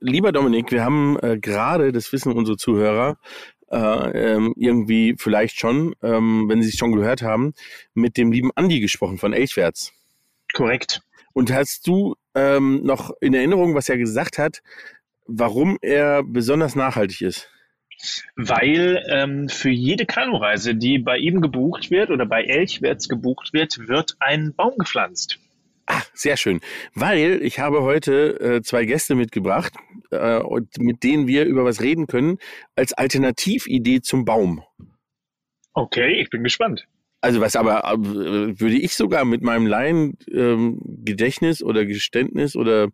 lieber Dominik, wir haben äh, gerade, das wissen unsere Zuhörer, äh, ähm, irgendwie vielleicht schon, ähm, wenn sie es schon gehört haben, mit dem lieben Andi gesprochen von Elchwärts. Korrekt. Und hast du ähm, noch in Erinnerung, was er gesagt hat, warum er besonders nachhaltig ist? Weil ähm, für jede Kanureise, die bei ihm gebucht wird oder bei Elchwärts gebucht wird, wird ein Baum gepflanzt. Ah, sehr schön. Weil ich habe heute äh, zwei Gäste mitgebracht, äh, und mit denen wir über was reden können, als Alternatividee zum Baum. Okay, ich bin gespannt. Also was aber äh, würde ich sogar mit meinem Laien ähm, Gedächtnis oder Geständnis oder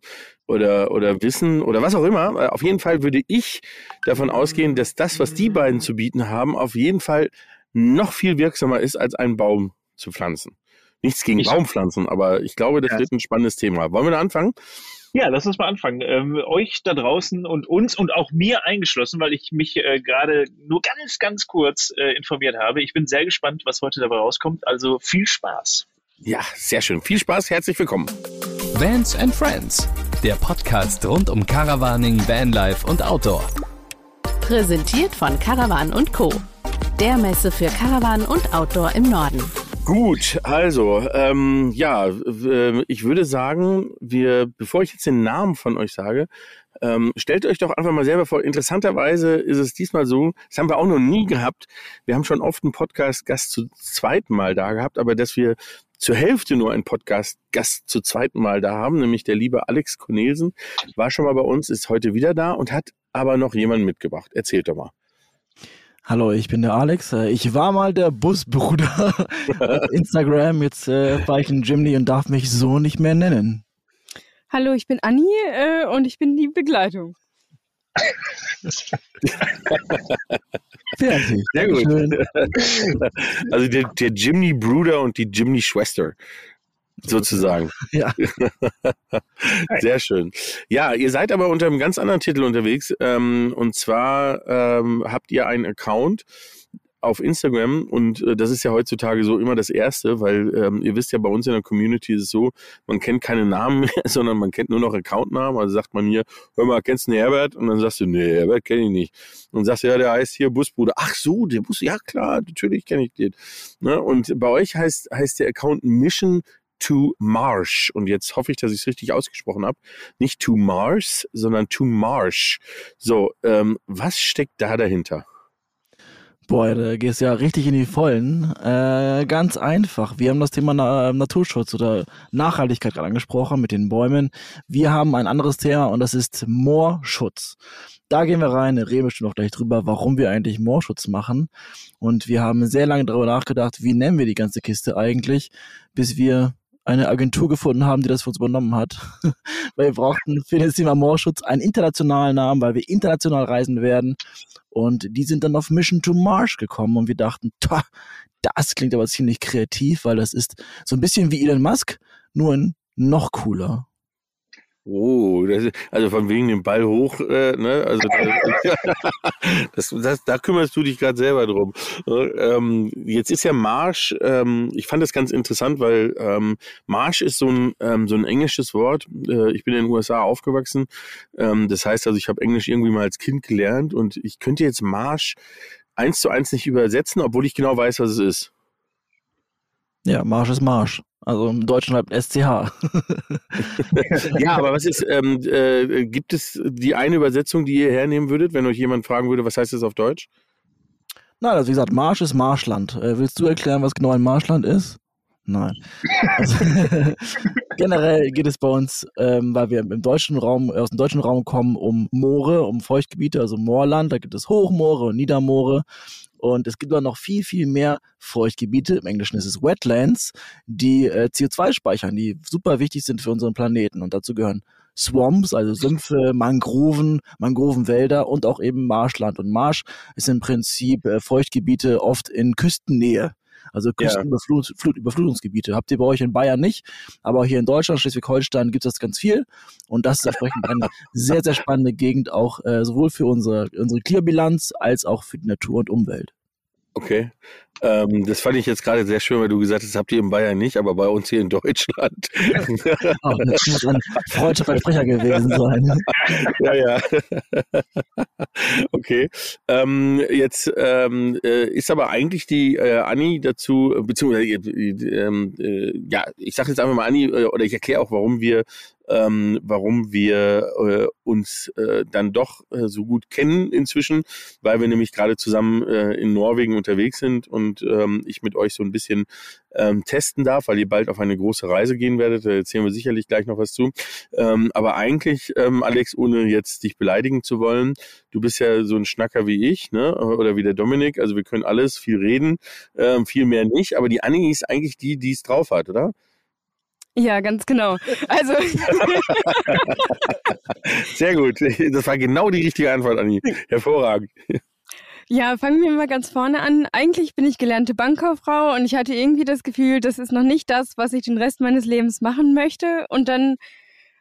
oder oder Wissen oder was auch immer, äh, auf jeden Fall würde ich davon ausgehen, dass das, was die beiden zu bieten haben, auf jeden Fall noch viel wirksamer ist, als einen Baum zu pflanzen. Nichts gegen ich, Baumpflanzen, aber ich glaube, das ja. wird ein spannendes Thema. Wollen wir da anfangen? Ja, lass uns mal anfangen. Ähm, euch da draußen und uns und auch mir eingeschlossen, weil ich mich äh, gerade nur ganz, ganz kurz äh, informiert habe. Ich bin sehr gespannt, was heute dabei rauskommt. Also viel Spaß. Ja, sehr schön. Viel Spaß. Herzlich willkommen. Vans and Friends, der Podcast rund um Caravaning, Vanlife und Outdoor. Präsentiert von Caravan und Co. Der Messe für Caravan und Outdoor im Norden. Gut, also ähm, ja, äh, ich würde sagen, wir, bevor ich jetzt den Namen von euch sage, ähm, stellt euch doch einfach mal selber vor. Interessanterweise ist es diesmal so, das haben wir auch noch nie gehabt. Wir haben schon oft einen Podcast-Gast zu zweiten Mal da gehabt, aber dass wir zur Hälfte nur einen Podcast-Gast zu zweiten Mal da haben, nämlich der liebe Alex Cornelsen, war schon mal bei uns, ist heute wieder da und hat aber noch jemanden mitgebracht. Erzählt doch mal. Hallo, ich bin der Alex. Äh, ich war mal der Busbruder auf Instagram. Jetzt äh, war ich ein Jimny und darf mich so nicht mehr nennen. Hallo, ich bin Anni äh, und ich bin die Begleitung. Fertig. Sehr gut. Also der, der Jimny Bruder und die Jimny Schwester sozusagen. Ja. Sehr schön. Ja, ihr seid aber unter einem ganz anderen Titel unterwegs. Ähm, und zwar ähm, habt ihr einen Account auf Instagram und äh, das ist ja heutzutage so immer das Erste, weil ähm, ihr wisst ja, bei uns in der Community ist es so, man kennt keine Namen mehr, sondern man kennt nur noch Accountnamen. Also sagt man hier, hör mal, kennst du den Herbert? Und dann sagst du, nee, Herbert kenne ich nicht. Und sagst du, ja, der heißt hier Busbruder. Ach so, der Bus, ja klar, natürlich kenne ich den. Ne? Und bei euch heißt, heißt der Account Mission to Marsh. Und jetzt hoffe ich, dass ich es richtig ausgesprochen habe. Nicht to Mars, sondern to Marsh. So, ähm, was steckt da dahinter? Boah, da gehst ja richtig in die Vollen. Äh, ganz einfach. Wir haben das Thema Na Naturschutz oder Nachhaltigkeit gerade angesprochen mit den Bäumen. Wir haben ein anderes Thema und das ist Moorschutz. Da gehen wir rein, reden schon noch gleich drüber, warum wir eigentlich Moorschutz machen. Und wir haben sehr lange darüber nachgedacht, wie nennen wir die ganze Kiste eigentlich, bis wir eine Agentur gefunden haben, die das für uns übernommen hat. weil wir brauchten für das Thema Moorschutz einen internationalen Namen, weil wir international reisen werden. Und die sind dann auf Mission to Mars gekommen und wir dachten, das klingt aber ziemlich kreativ, weil das ist so ein bisschen wie Elon Musk, nur ein noch cooler. Oh, das, also von wegen dem Ball hoch, äh, ne? Also das, das, da kümmerst du dich gerade selber drum. Ähm, jetzt ist ja Marsch, ähm, ich fand das ganz interessant, weil ähm, Marsch ist so ein, ähm, so ein englisches Wort. Äh, ich bin in den USA aufgewachsen. Ähm, das heißt also, ich habe Englisch irgendwie mal als Kind gelernt und ich könnte jetzt Marsch eins zu eins nicht übersetzen, obwohl ich genau weiß, was es ist. Ja, Marsch ist Marsch. Also im Deutschen bleibt SCH. ja, aber was ist, ähm, äh, gibt es die eine Übersetzung, die ihr hernehmen würdet, wenn euch jemand fragen würde, was heißt das auf Deutsch? Nein, also wie gesagt, Marsch ist Marschland. Äh, willst du erklären, was genau ein Marschland ist? Nein. Also, generell geht es bei uns, ähm, weil wir im deutschen Raum, aus dem deutschen Raum kommen, um Moore, um Feuchtgebiete, also Moorland. Da gibt es Hochmoore und Niedermoore. Und es gibt aber noch viel, viel mehr Feuchtgebiete, im Englischen ist es Wetlands, die äh, CO2 speichern, die super wichtig sind für unseren Planeten. Und dazu gehören Swamps, also Sümpfe, Mangroven, Mangrovenwälder und auch eben Marschland. Und Marsch ist im Prinzip äh, Feuchtgebiete oft in Küstennähe. Also Küstenüberflutungsgebiete. Habt ihr bei euch in Bayern nicht, aber hier in Deutschland, Schleswig-Holstein gibt es das ganz viel. Und das ist entsprechend eine sehr, sehr spannende Gegend, auch äh, sowohl für unsere, unsere Klimabilanz als auch für die Natur und Umwelt. Okay. Ähm, das fand ich jetzt gerade sehr schön, weil du gesagt hast, das habt ihr in Bayern nicht, aber bei uns hier in Deutschland. oh, das muss ein freudscher Versprecher gewesen sein. ja, ja. okay. Ähm, jetzt ähm, äh, ist aber eigentlich die äh, Anni dazu, beziehungsweise, äh, äh, ja, ich sage jetzt einfach mal Anni, äh, oder ich erkläre auch, warum wir ähm, warum wir äh, uns äh, dann doch äh, so gut kennen inzwischen, weil wir nämlich gerade zusammen äh, in Norwegen unterwegs sind und ähm, ich mit euch so ein bisschen ähm, testen darf, weil ihr bald auf eine große Reise gehen werdet. Da erzählen wir sicherlich gleich noch was zu. Ähm, aber eigentlich, ähm, Alex, ohne jetzt dich beleidigen zu wollen, du bist ja so ein Schnacker wie ich, ne? Oder wie der Dominik. Also wir können alles, viel reden, ähm, viel mehr nicht. Aber die Annie ist eigentlich die, die es drauf hat, oder? Ja, ganz genau. Also Sehr gut. Das war genau die richtige Antwort, Anni. Hervorragend. Ja, fangen wir mal ganz vorne an. Eigentlich bin ich gelernte Bankkauffrau und ich hatte irgendwie das Gefühl, das ist noch nicht das, was ich den Rest meines Lebens machen möchte. Und dann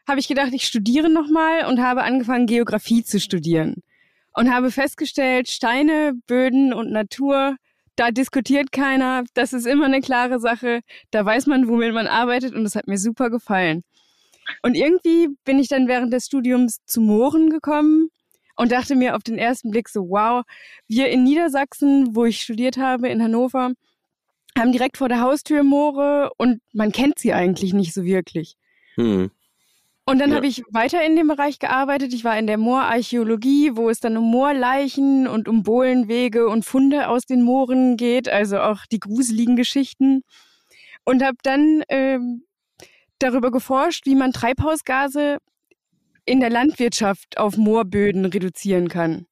habe ich gedacht, ich studiere nochmal und habe angefangen, Geografie zu studieren. Und habe festgestellt, Steine, Böden und Natur da diskutiert keiner, das ist immer eine klare Sache, da weiß man, womit man arbeitet und das hat mir super gefallen. Und irgendwie bin ich dann während des Studiums zu Mooren gekommen und dachte mir auf den ersten Blick so, wow, wir in Niedersachsen, wo ich studiert habe, in Hannover, haben direkt vor der Haustür Moore und man kennt sie eigentlich nicht so wirklich. Hm. Und dann ja. habe ich weiter in dem Bereich gearbeitet. Ich war in der Moorarchäologie, wo es dann um Moorleichen und um Bohlenwege und Funde aus den Mooren geht, also auch die gruseligen Geschichten. Und habe dann ähm, darüber geforscht, wie man Treibhausgase in der Landwirtschaft auf Moorböden reduzieren kann.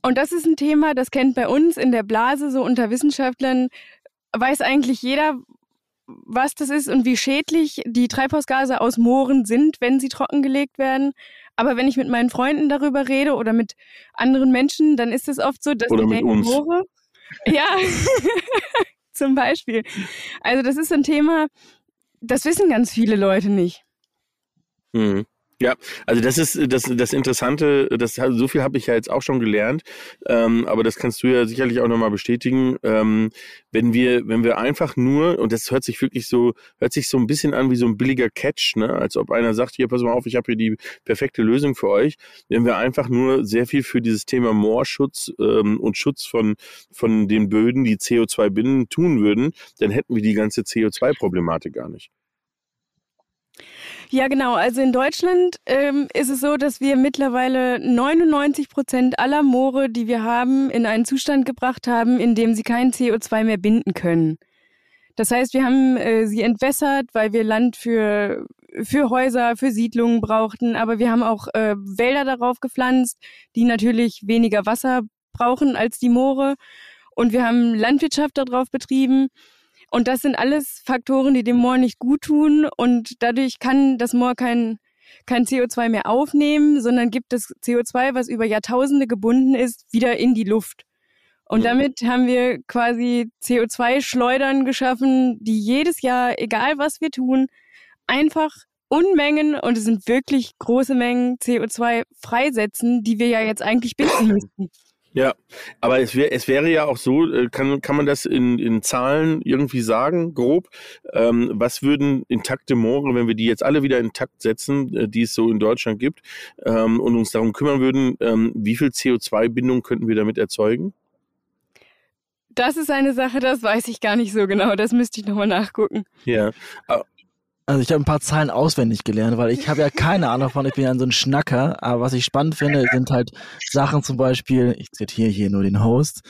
Und das ist ein Thema, das kennt bei uns in der Blase so unter Wissenschaftlern, weiß eigentlich jeder, was das ist und wie schädlich die Treibhausgase aus Mooren sind, wenn sie trockengelegt werden. Aber wenn ich mit meinen Freunden darüber rede oder mit anderen Menschen, dann ist es oft so, dass oder die denken, Moore. Ja, zum Beispiel. Also das ist ein Thema, das wissen ganz viele Leute nicht. Hm. Ja, also das ist das, das Interessante, das, so viel habe ich ja jetzt auch schon gelernt, ähm, aber das kannst du ja sicherlich auch nochmal bestätigen. Ähm, wenn wir, wenn wir einfach nur, und das hört sich wirklich so, hört sich so ein bisschen an wie so ein billiger Catch, ne? als ob einer sagt, hier, pass mal auf, ich habe hier die perfekte Lösung für euch. Wenn wir einfach nur sehr viel für dieses Thema Moorschutz ähm, und Schutz von, von den Böden, die CO2 binden, tun würden, dann hätten wir die ganze CO2-Problematik gar nicht. Ja, genau. Also in Deutschland ähm, ist es so, dass wir mittlerweile 99 Prozent aller Moore, die wir haben, in einen Zustand gebracht haben, in dem sie kein CO2 mehr binden können. Das heißt, wir haben äh, sie entwässert, weil wir Land für, für Häuser, für Siedlungen brauchten, aber wir haben auch äh, Wälder darauf gepflanzt, die natürlich weniger Wasser brauchen als die Moore. Und wir haben Landwirtschaft darauf betrieben. Und das sind alles Faktoren, die dem Moor nicht gut tun. Und dadurch kann das Moor kein, kein CO2 mehr aufnehmen, sondern gibt das CO2, was über Jahrtausende gebunden ist, wieder in die Luft. Und mhm. damit haben wir quasi CO2-Schleudern geschaffen, die jedes Jahr, egal was wir tun, einfach Unmengen, und es sind wirklich große Mengen CO2 freisetzen, die wir ja jetzt eigentlich binden müssten. Ja, aber es, wär, es wäre ja auch so, äh, kann, kann man das in, in Zahlen irgendwie sagen, grob? Ähm, was würden intakte Moore, wenn wir die jetzt alle wieder intakt setzen, äh, die es so in Deutschland gibt, ähm, und uns darum kümmern würden, ähm, wie viel CO2-Bindung könnten wir damit erzeugen? Das ist eine Sache, das weiß ich gar nicht so genau. Das müsste ich nochmal nachgucken. Ja, also ich habe ein paar Zahlen auswendig gelernt, weil ich habe ja keine Ahnung von, ich bin ja so ein Schnacker, aber was ich spannend finde, sind halt Sachen zum Beispiel, ich zitiere hier nur den Host,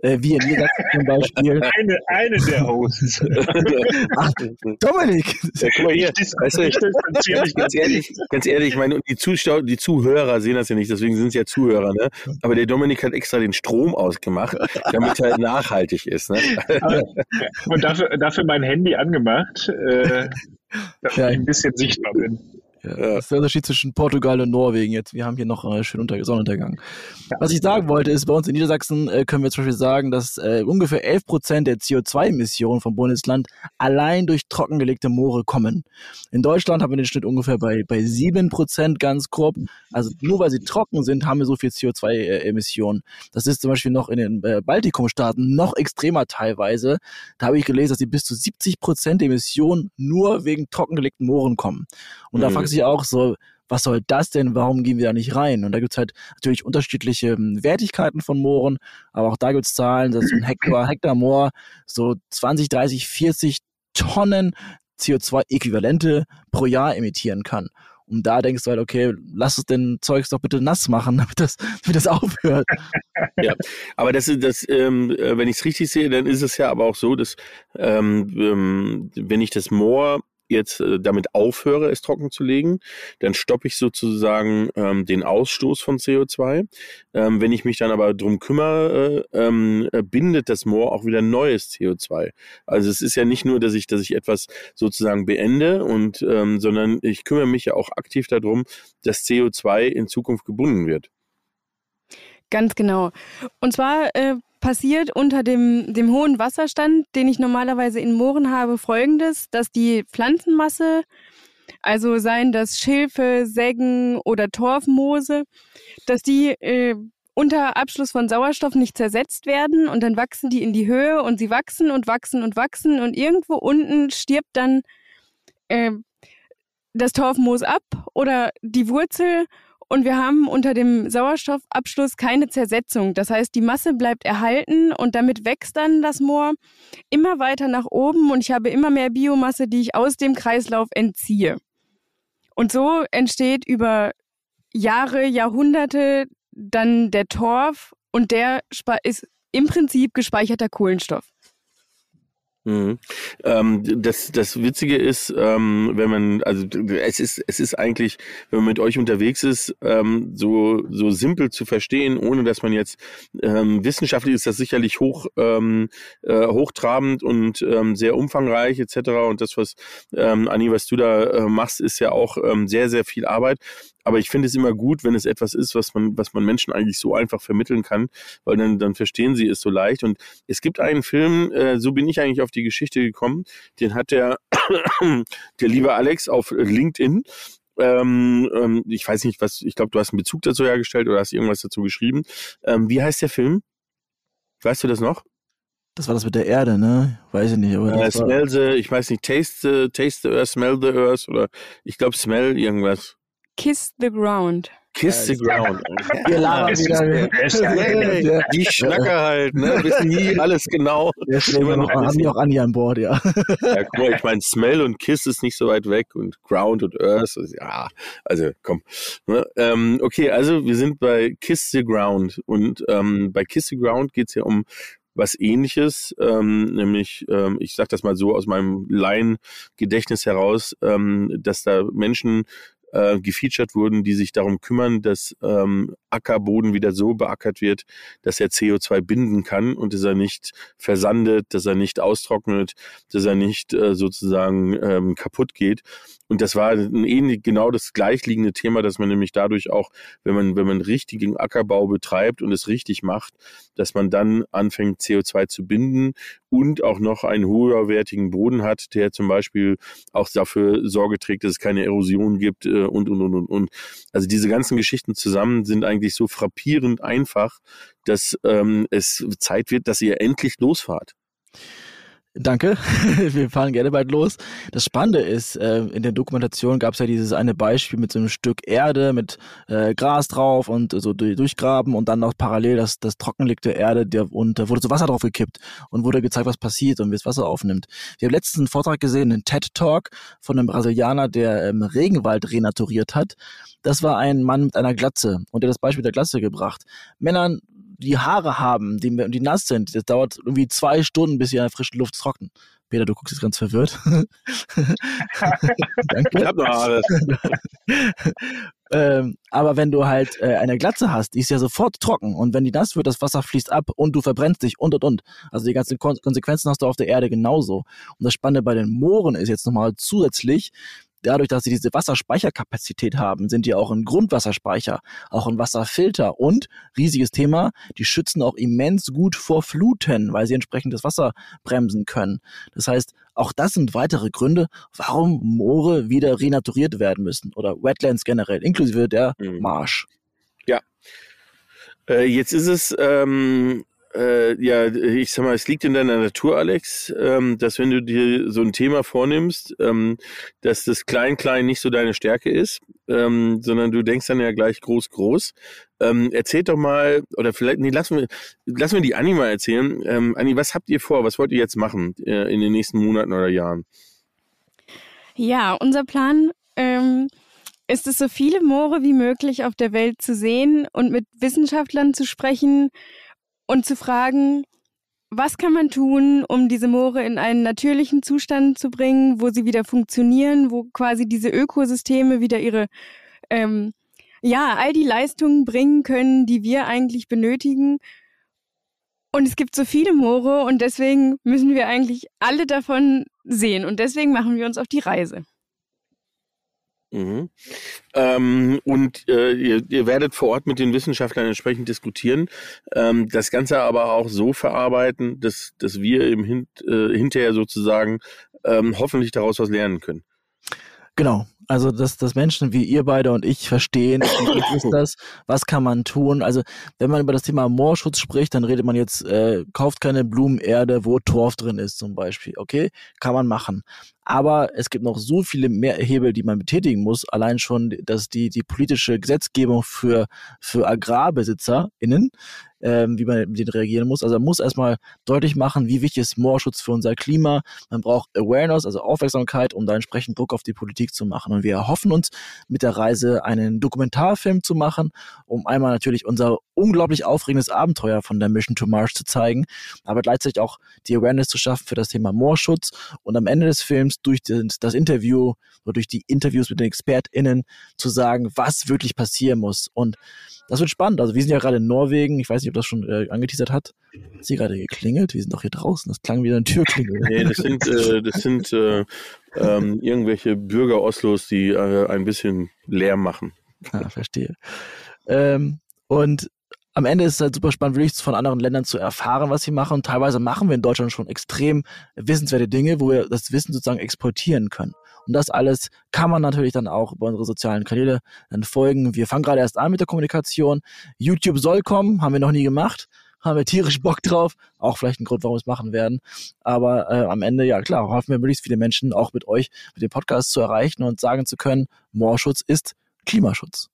äh, wie in Niedersachsen zum Beispiel. Eine, eine der Hosts. Ach, Dominik! Ja, guck mal hier, weißt du, ganz ehrlich, ganz ehrlich, ich meine, die, Zuschauer, die Zuhörer sehen das ja nicht, deswegen sind es ja Zuhörer, ne? Aber der Dominik hat extra den Strom ausgemacht, damit er nachhaltig ist. Ne? Und dafür, dafür mein Handy angemacht. Äh, dass ja. ich ein bisschen sichtbar bin. Ja, Das ist der Unterschied zwischen Portugal und Norwegen jetzt. Wir haben hier noch äh, schön unter Sonnenuntergang. Was ich sagen wollte, ist, bei uns in Niedersachsen äh, können wir zum Beispiel sagen, dass äh, ungefähr 11 Prozent der CO2-Emissionen vom Bundesland allein durch trockengelegte Moore kommen. In Deutschland haben wir den Schnitt ungefähr bei, bei 7 Prozent ganz grob. Also nur weil sie trocken sind, haben wir so viel CO2-Emissionen. Das ist zum Beispiel noch in den äh, Baltikumstaaten noch extremer teilweise. Da habe ich gelesen, dass sie bis zu 70 Prozent Emissionen nur wegen trockengelegten Mooren kommen. Und da Mhm. Fragt sich auch so, was soll das denn? Warum gehen wir da nicht rein? Und da gibt's halt natürlich unterschiedliche ähm, Wertigkeiten von Mooren, aber auch da gibt's Zahlen, dass ein Hektar, Hektar Moor so 20, 30, 40 Tonnen CO2-Äquivalente pro Jahr emittieren kann. Und da denkst du halt, okay, lass es den Zeugs doch bitte nass machen, damit das, damit das aufhört. Aber das ist das, ähm, äh, wenn ich es richtig sehe, dann ist es ja aber auch so, dass ähm, ähm, wenn ich das Moor jetzt äh, damit aufhöre, es trocken zu legen, dann stoppe ich sozusagen ähm, den Ausstoß von CO2. Ähm, wenn ich mich dann aber drum kümmere, äh, ähm, äh, bindet das Moor auch wieder neues CO2. Also es ist ja nicht nur, dass ich, dass ich etwas sozusagen beende und, ähm, sondern ich kümmere mich ja auch aktiv darum, dass CO2 in Zukunft gebunden wird. Ganz genau. Und zwar äh, passiert unter dem, dem hohen Wasserstand, den ich normalerweise in Mooren habe, folgendes, dass die Pflanzenmasse, also seien das Schilfe, Seggen oder Torfmoose, dass die äh, unter Abschluss von Sauerstoff nicht zersetzt werden und dann wachsen die in die Höhe und sie wachsen und wachsen und wachsen und irgendwo unten stirbt dann äh, das Torfmoos ab oder die Wurzel und wir haben unter dem Sauerstoffabschluss keine Zersetzung. Das heißt, die Masse bleibt erhalten und damit wächst dann das Moor immer weiter nach oben und ich habe immer mehr Biomasse, die ich aus dem Kreislauf entziehe. Und so entsteht über Jahre, Jahrhunderte dann der Torf und der ist im Prinzip gespeicherter Kohlenstoff. Mhm. Ähm, das, das Witzige ist, ähm, wenn man, also es ist, es ist eigentlich, wenn man mit euch unterwegs ist, ähm, so, so simpel zu verstehen, ohne dass man jetzt ähm, wissenschaftlich ist das sicherlich hoch, ähm, äh, hochtrabend und ähm, sehr umfangreich etc. Und das, was Anni, was du da äh, machst, ist ja auch sehr, sehr viel Arbeit. Aber ich finde es immer gut, wenn es etwas ist, was man, was man Menschen eigentlich so einfach vermitteln kann, weil dann, dann verstehen sie es so leicht. Und es gibt einen Film, äh, so bin ich eigentlich auf die Geschichte gekommen, den hat der, der liebe Alex auf LinkedIn. Ähm, ähm, ich weiß nicht, was, ich glaube, du hast einen Bezug dazu hergestellt oder hast irgendwas dazu geschrieben. Ähm, wie heißt der Film? Weißt du das noch? Das war das mit der Erde, ne? Weiß ich nicht. Aber Äh, smell the, ich weiß nicht, taste the, taste the earth, smell the earth oder ich glaube smell irgendwas. Kiss the ground. Kiss the ground. wir labern wieder. die Schnacker halt, ne? Wissen nie alles genau. Wir noch, haben wir auch Andi an Bord, ja. Ja, guck mal, ich meine, Smell und Kiss ist nicht so weit weg und Ground und Earth, ist- ja, also komm. Ne? Ähm, okay, also wir sind bei Kiss the Ground und ähm, bei Kiss the Ground geht's ja um was ähnliches, ähm, nämlich, ähm, ich sag das mal so aus meinem Laien-Gedächtnis heraus, ähm, dass da Menschen äh, gefeatured wurden, die sich darum kümmern, dass ähm, Ackerboden wieder so beackert wird, dass er CO2 binden kann und dass er nicht versandet, dass er nicht austrocknet, dass er nicht äh, sozusagen ähm, kaputt geht. Und das war ein ähnlich genau das gleichliegende Thema, dass man nämlich dadurch auch, wenn man wenn man richtigen Ackerbau betreibt und es richtig macht, dass man dann anfängt CO2 zu binden und auch noch einen höherwertigen Boden hat, der zum Beispiel auch dafür Sorge trägt, dass es keine Erosion gibt äh, und und und und und. Also diese ganzen Geschichten zusammen sind eigentlich so frappierend einfach, dass ähm, es Zeit wird, dass ihr endlich losfahrt. Danke. Wir fahren gerne bald los. Das Spannende ist, äh, in der Dokumentation gab es ja dieses eine Beispiel mit so einem Stück Erde mit äh, Gras drauf und so du- durchgraben und dann noch parallel das, das trockenlegte Erde der, und da wurde so Wasser drauf gekippt und wurde gezeigt, was passiert und wie es Wasser aufnimmt. Wir haben letztens einen Vortrag gesehen, einen TED-Talk von einem Brasilianer, der ähm, Regenwald renaturiert hat. Das war ein Mann mit einer Glatze und der das Beispiel der Glatze gebracht. Männern die Haare haben, die, die nass sind, das dauert irgendwie zwei Stunden, bis sie in der frischen Luft trocknen. Peter, du guckst jetzt ganz verwirrt. Danke. Ich hab noch Haare. ähm, aber wenn du halt äh, eine Glatze hast, die ist ja sofort trocken und wenn die nass wird, das Wasser fließt ab und du verbrennst dich und und und. Also die ganzen Kon Konsequenzen hast du auf der Erde genauso. Und das Spannende bei den Mooren ist jetzt nochmal zusätzlich, dadurch, dass sie diese Wasserspeicherkapazität haben, sind die auch ein Grundwasserspeicher, auch ein Wasserfilter und riesiges Thema, die schützen auch immens gut vor Fluten, weil sie entsprechend das Wasser bremsen können. Das heißt, auch das sind weitere Gründe, warum Moore wieder renaturiert werden müssen oder Wetlands generell, inklusive der mhm. Marsch. Ja. Äh, jetzt ist es ähm, äh, ja, ich sag mal, es liegt in deiner Natur, Alex, ähm, dass wenn du dir so ein Thema vornimmst, ähm, dass das Klein-Klein nicht so deine Stärke ist, ähm, sondern du denkst dann ja gleich groß-groß. Ähm, erzähl doch mal, oder vielleicht, nee, lassen wir, lassen wir die Anni mal erzählen. Ähm, Anni, was habt ihr vor? Was wollt ihr jetzt machen äh, in den nächsten Monaten oder Jahren? Ja, unser Plan ähm, ist es, so viele Moore wie möglich auf der Welt zu sehen und mit Wissenschaftlern zu sprechen und zu fragen, was kann man tun, um diese Moore in einen natürlichen Zustand zu bringen, wo sie wieder funktionieren, wo quasi diese Ökosysteme wieder ihre, ähm, ja, all die Leistungen bringen können, die wir eigentlich benötigen. Und es gibt so viele Moore und deswegen müssen wir eigentlich alle davon sehen und deswegen machen wir uns auf die Reise. Mhm. Ähm, und äh, ihr, ihr, werdet vor Ort mit den Wissenschaftlern entsprechend diskutieren, ähm, das Ganze aber auch so verarbeiten, dass, dass wir im Hin äh, hinterher sozusagen ähm, hoffentlich daraus was lernen können. Genau. Also, dass, dass Menschen wie ihr beide und ich verstehen, wie ist das, was kann man tun. Also, wenn man über das Thema Moorschutz spricht, dann redet man jetzt, äh, kauft keine Blumenerde, wo Torf drin ist zum Beispiel. Okay, kann man machen. Aber es gibt noch so viele mehr Hebel, die man betätigen muss. Allein schon, dass die, die politische Gesetzgebung für, für AgrarbesitzerInnen, ähm, wie man mit denen reagieren muss. Also man muss erstmal deutlich machen, wie wichtig ist Moorschutz für unser Klima. Man braucht Awareness, also Aufmerksamkeit, um da entsprechend Druck auf die Politik zu machen. Und wir erhoffen uns mit der Reise einen Dokumentarfilm zu machen, um einmal natürlich unser unglaublich aufregendes Abenteuer von der Mission to Mars zu zeigen, aber gleichzeitig auch die Awareness zu schaffen für das Thema Moorschutz und am Ende des Films durch das Interview oder durch die Interviews mit den ExpertInnen zu sagen, was wirklich passieren muss. Und das wird spannend. Also wir sind ja gerade in Norwegen. Ich weiß nicht, ob das schon äh, angeteasert hat. Hat sie gerade geklingelt? Wir sind doch hier draußen. Das klang wie eine Türklingel. Nee, das sind, äh, das sind äh, ähm, irgendwelche Bürger Oslos, die äh, ein bisschen Lärm machen. Ah, verstehe. Ähm, und am Ende ist es halt super spannend, wirklich von anderen Ländern zu erfahren, was sie machen. Und teilweise machen wir in Deutschland schon extrem wissenswerte Dinge, wo wir das Wissen sozusagen exportieren können. Und das alles kann man natürlich dann auch über unsere sozialen Kanäle dann folgen. Wir fangen gerade erst an mit der Kommunikation. YouTube soll kommen, haben wir noch nie gemacht. Haben wir tierisch Bock drauf. Auch vielleicht ein Grund, warum wir es machen werden. Aber äh, am Ende, ja klar, hoffen wir möglichst viele Menschen auch mit euch, mit dem Podcast zu erreichen und sagen zu können, Moorschutz ist Klimaschutz.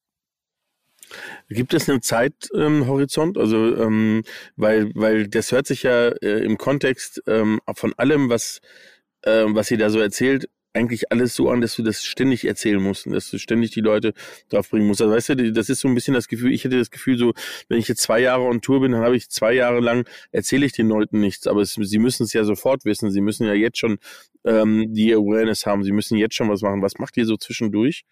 Gibt es einen Zeithorizont? Ähm, also, ähm, weil, weil das hört sich ja äh, im Kontext ähm, von allem, was, äh, was sie da so erzählt, eigentlich alles so an, dass du das ständig erzählen musst und dass du ständig die Leute drauf bringen musst. Also weißt du, das ist so ein bisschen das Gefühl, ich hätte das Gefühl, so, wenn ich jetzt zwei Jahre on Tour bin, dann habe ich zwei Jahre lang, erzähle ich den Leuten nichts, aber es, sie müssen es ja sofort wissen, sie müssen ja jetzt schon ähm, die Awareness haben, sie müssen jetzt schon was machen. Was macht ihr so zwischendurch?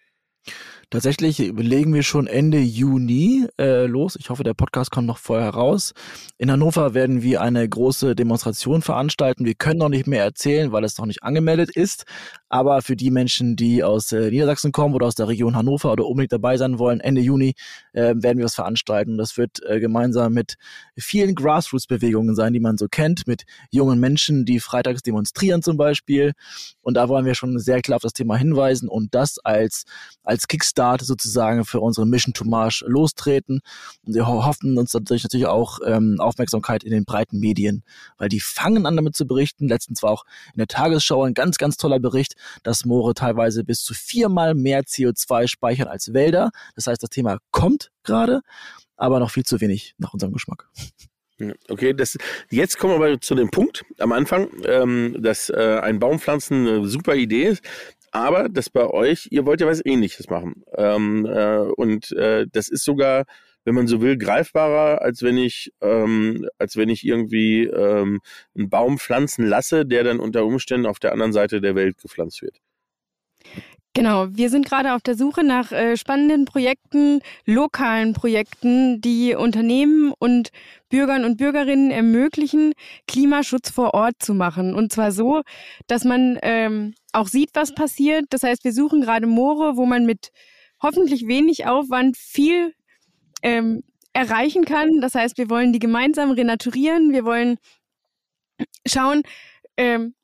Tatsächlich legen wir schon Ende Juni äh, los. Ich hoffe, der Podcast kommt noch vorher raus. In Hannover werden wir eine große Demonstration veranstalten. Wir können noch nicht mehr erzählen, weil es noch nicht angemeldet ist. Aber für die Menschen, die aus äh, Niedersachsen kommen oder aus der Region Hannover oder unbedingt dabei sein wollen, Ende Juni äh, werden wir was veranstalten. Das wird äh, gemeinsam mit vielen Grassroots-Bewegungen sein, die man so kennt, mit jungen Menschen, die freitags demonstrieren zum Beispiel. Und da wollen wir schon sehr klar auf das Thema hinweisen und das als, als Kickstart sozusagen für unsere Mission to March lostreten. Und wir hoffen uns dadurch natürlich auch ähm, Aufmerksamkeit in den breiten Medien, weil die fangen an damit zu berichten. Letztens war auch in der Tagesschau ein ganz, ganz toller Bericht, dass Moore teilweise bis zu viermal mehr CO2 speichern als Wälder. Das heißt, das Thema kommt gerade, aber noch viel zu wenig nach unserem Geschmack. Okay, das, jetzt kommen wir aber zu dem Punkt am Anfang, ähm, dass äh, ein Baumpflanzen eine super Idee ist, aber dass bei euch, ihr wollt ja was ähnliches machen. Ähm, äh, und äh, das ist sogar wenn man so will, greifbarer, als wenn ich, ähm, als wenn ich irgendwie ähm, einen Baum pflanzen lasse, der dann unter Umständen auf der anderen Seite der Welt gepflanzt wird. Genau, wir sind gerade auf der Suche nach äh, spannenden Projekten, lokalen Projekten, die Unternehmen und Bürgern und Bürgerinnen ermöglichen, Klimaschutz vor Ort zu machen. Und zwar so, dass man ähm, auch sieht, was passiert. Das heißt, wir suchen gerade Moore, wo man mit hoffentlich wenig Aufwand viel ähm, erreichen kann. Das heißt, wir wollen die gemeinsam renaturieren. Wir wollen schauen. Ähm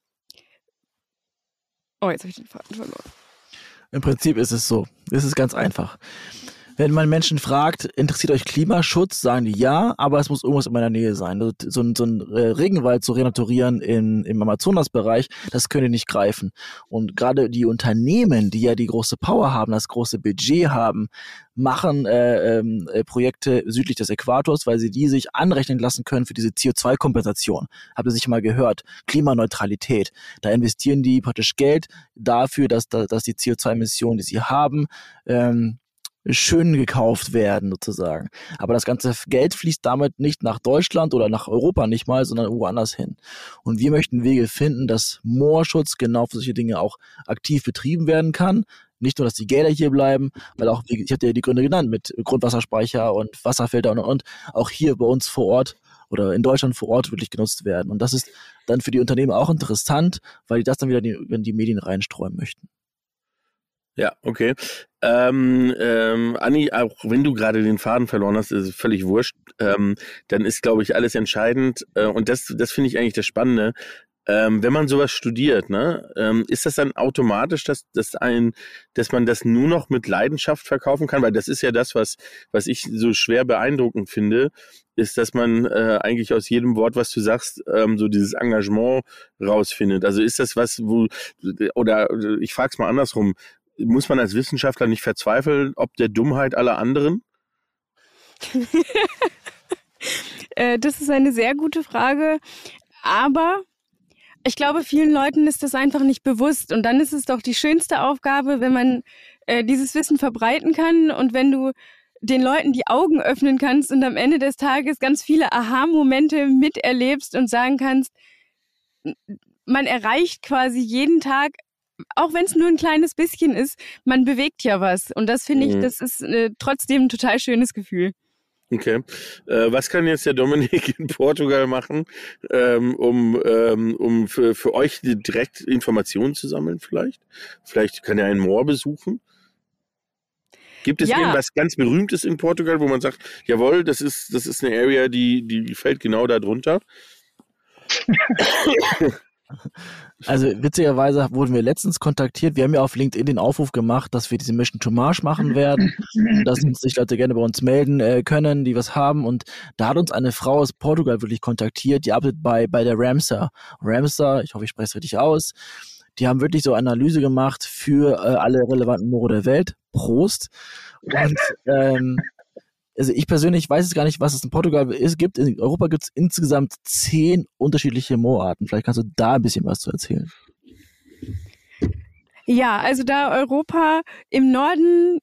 oh, jetzt habe ich den Faden verloren. Im Prinzip ist es so. Es ist ganz einfach. Wenn man Menschen fragt, interessiert euch Klimaschutz, sagen die ja, aber es muss irgendwas in meiner Nähe sein. Also so, ein, so ein Regenwald zu renaturieren in, im Amazonasbereich, das könnt ihr nicht greifen. Und gerade die Unternehmen, die ja die große Power haben, das große Budget haben, machen äh, ähm, äh, Projekte südlich des Äquators, weil sie die sich anrechnen lassen können für diese CO2-Kompensation. Habt ihr sicher mal gehört? Klimaneutralität. Da investieren die praktisch Geld dafür, dass, dass die CO2-Emissionen, die sie haben, ähm, schön gekauft werden, sozusagen. Aber das ganze Geld fließt damit nicht nach Deutschland oder nach Europa nicht mal, sondern woanders hin. Und wir möchten Wege finden, dass Moorschutz genau für solche Dinge auch aktiv betrieben werden kann. Nicht nur, dass die Gelder hier bleiben, weil auch, ich hatte ja die Gründe genannt, mit Grundwasserspeicher und Wasserfilter und, und, und auch hier bei uns vor Ort oder in Deutschland vor Ort wirklich genutzt werden. Und das ist dann für die Unternehmen auch interessant, weil die das dann wieder in die Medien reinstreuen möchten. Ja, okay. Ähm, ähm, Anni, auch wenn du gerade den Faden verloren hast, ist völlig wurscht. Ähm, dann ist, glaube ich, alles entscheidend. Äh, und das, das finde ich eigentlich das Spannende. Ähm, wenn man sowas studiert, ne, ähm, ist das dann automatisch, dass, dass, ein, dass man das nur noch mit Leidenschaft verkaufen kann? Weil das ist ja das, was, was ich so schwer beeindruckend finde, ist, dass man äh, eigentlich aus jedem Wort, was du sagst, ähm, so dieses Engagement rausfindet. Also ist das was, wo, oder ich frage es mal andersrum, muss man als Wissenschaftler nicht verzweifeln, ob der Dummheit aller anderen? Äh, das ist eine sehr gute Frage. Aber ich glaube, vielen Leuten ist das einfach nicht bewusst. Und dann ist es doch die schönste Aufgabe, wenn man äh, dieses Wissen verbreiten kann und wenn du den Leuten die Augen öffnen kannst und am Ende des Tages ganz viele Aha-Momente miterlebst und sagen kannst, man erreicht quasi jeden Tag auch wenn es nur ein kleines bisschen ist, man bewegt ja was. Und das finde ich, mhm. das ist äh, trotzdem ein total schönes Gefühl. Okay. Äh, was kann jetzt der Dominik in Portugal machen, ähm, um, ähm, um für, für euch direkt Informationen zu sammeln vielleicht? Vielleicht kann er ein Moor besuchen? Gibt es ja. irgendwas ganz Berühmtes in Portugal, wo man sagt, jawohl, das ist, das ist eine Area, die, die fällt genau da drunter? Also witzigerweise wurden wir letztens kontaktiert. Wir haben ja auf LinkedIn den Aufruf gemacht, dass wir diese Mission to Marsh machen werden, dass sich Leute gerne bei uns melden äh, können, die was haben. Und da hat uns eine Frau aus Portugal wirklich kontaktiert, die arbeitet bei, bei der Ramsar. Ramsar, ich hoffe, ich spreche es richtig aus. Die haben wirklich so eine Analyse gemacht für äh, alle relevanten Moore der Welt. Prost. Und ähm, also ich persönlich weiß es gar nicht, was es in Portugal ist, gibt. In Europa gibt es insgesamt zehn unterschiedliche Moorarten. Vielleicht kannst du da ein bisschen was zu erzählen. Ja, also da Europa im Norden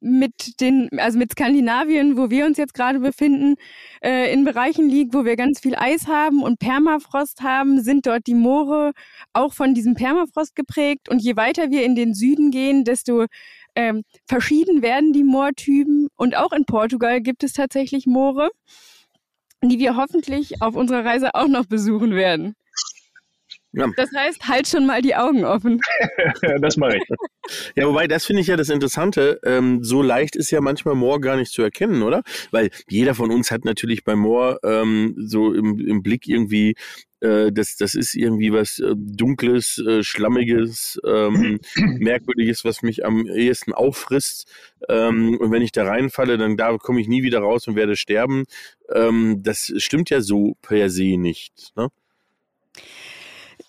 mit den, also mit Skandinavien, wo wir uns jetzt gerade befinden, äh, in Bereichen liegt, wo wir ganz viel Eis haben und Permafrost haben, sind dort die Moore auch von diesem Permafrost geprägt. Und je weiter wir in den Süden gehen, desto ähm, verschieden werden die Moortypen und auch in Portugal gibt es tatsächlich Moore, die wir hoffentlich auf unserer Reise auch noch besuchen werden. Ja. Das heißt, halt schon mal die Augen offen. das mache ich. Ja, wobei, das finde ich ja das Interessante. Ähm, so leicht ist ja manchmal Moor gar nicht zu erkennen, oder? Weil jeder von uns hat natürlich bei Moor ähm, so im, im Blick irgendwie äh, das, das ist irgendwie was äh, Dunkles, äh, Schlammiges, ähm, Merkwürdiges, was mich am ehesten auffrisst. Ähm, und wenn ich da reinfalle, dann da komme ich nie wieder raus und werde sterben. Ähm, das stimmt ja so per se nicht. Ne?